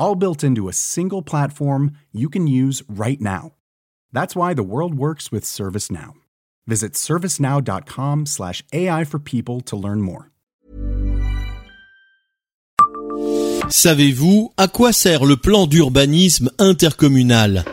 all built into a single platform you can use right now. That's why the world works with ServiceNow. Visit servicenow.com/slash AI for people to learn more. Savez-vous à quoi sert le plan d'urbanisme intercommunal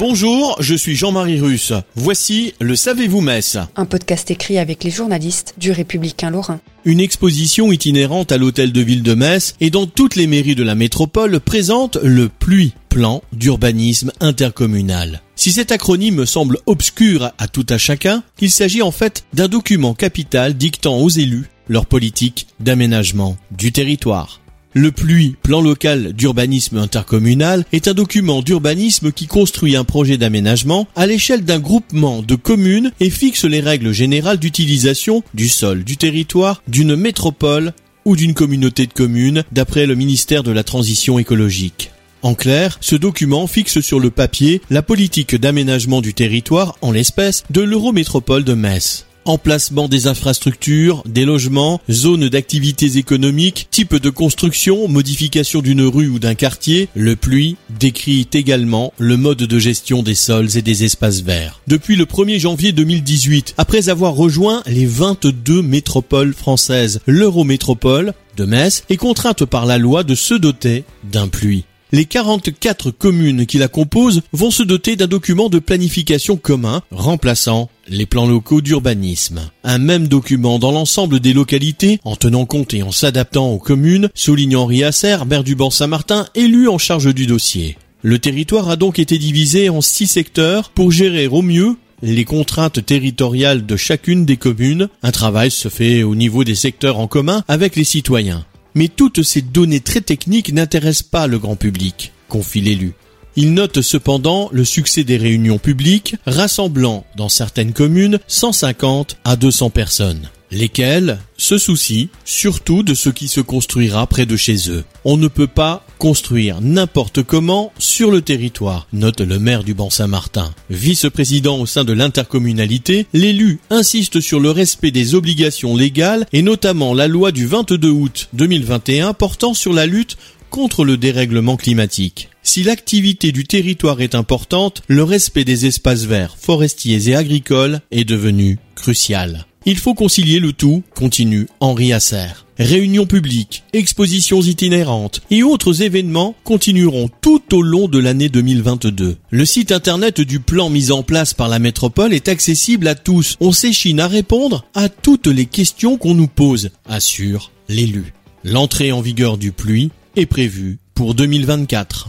Bonjour, je suis Jean-Marie Russe. Voici le Savez-vous Metz Un podcast écrit avec les journalistes du Républicain Lorrain. Une exposition itinérante à l'hôtel de ville de Metz et dans toutes les mairies de la métropole présente le PLUI, plan d'urbanisme intercommunal. Si cet acronyme semble obscur à tout à chacun, il s'agit en fait d'un document capital dictant aux élus leur politique d'aménagement du territoire. Le PLUI, plan local d'urbanisme intercommunal, est un document d'urbanisme qui construit un projet d'aménagement à l'échelle d'un groupement de communes et fixe les règles générales d'utilisation du sol, du territoire, d'une métropole ou d'une communauté de communes d'après le ministère de la Transition écologique. En clair, ce document fixe sur le papier la politique d'aménagement du territoire, en l'espèce, de l'Eurométropole de Metz emplacement des infrastructures, des logements, zones d'activités économiques, type de construction, modification d'une rue ou d'un quartier, le pluie décrit également le mode de gestion des sols et des espaces verts. Depuis le 1er janvier 2018, après avoir rejoint les 22 métropoles françaises, l'Eurométropole de Metz est contrainte par la loi de se doter d'un pluie les 44 communes qui la composent vont se doter d'un document de planification commun remplaçant les plans locaux d'urbanisme. Un même document dans l'ensemble des localités, en tenant compte et en s'adaptant aux communes, souligne Henri maire du Banc-Saint-Martin, élu en charge du dossier. Le territoire a donc été divisé en six secteurs pour gérer au mieux les contraintes territoriales de chacune des communes. Un travail se fait au niveau des secteurs en commun avec les citoyens. Mais toutes ces données très techniques n'intéressent pas le grand public, confie l'élu. Il note cependant le succès des réunions publiques rassemblant dans certaines communes 150 à 200 personnes lesquels se soucient surtout de ce qui se construira près de chez eux. On ne peut pas construire n'importe comment sur le territoire, note le maire du Banc-Saint-Martin. Vice-président au sein de l'intercommunalité, l'élu insiste sur le respect des obligations légales et notamment la loi du 22 août 2021 portant sur la lutte contre le dérèglement climatique. Si l'activité du territoire est importante, le respect des espaces verts, forestiers et agricoles est devenu crucial. Il faut concilier le tout, continue Henri Asser. Réunions publiques, expositions itinérantes et autres événements continueront tout au long de l'année 2022. Le site internet du plan mis en place par la métropole est accessible à tous. On s'échine à répondre à toutes les questions qu'on nous pose, assure l'élu. L'entrée en vigueur du pluie est prévue pour 2024.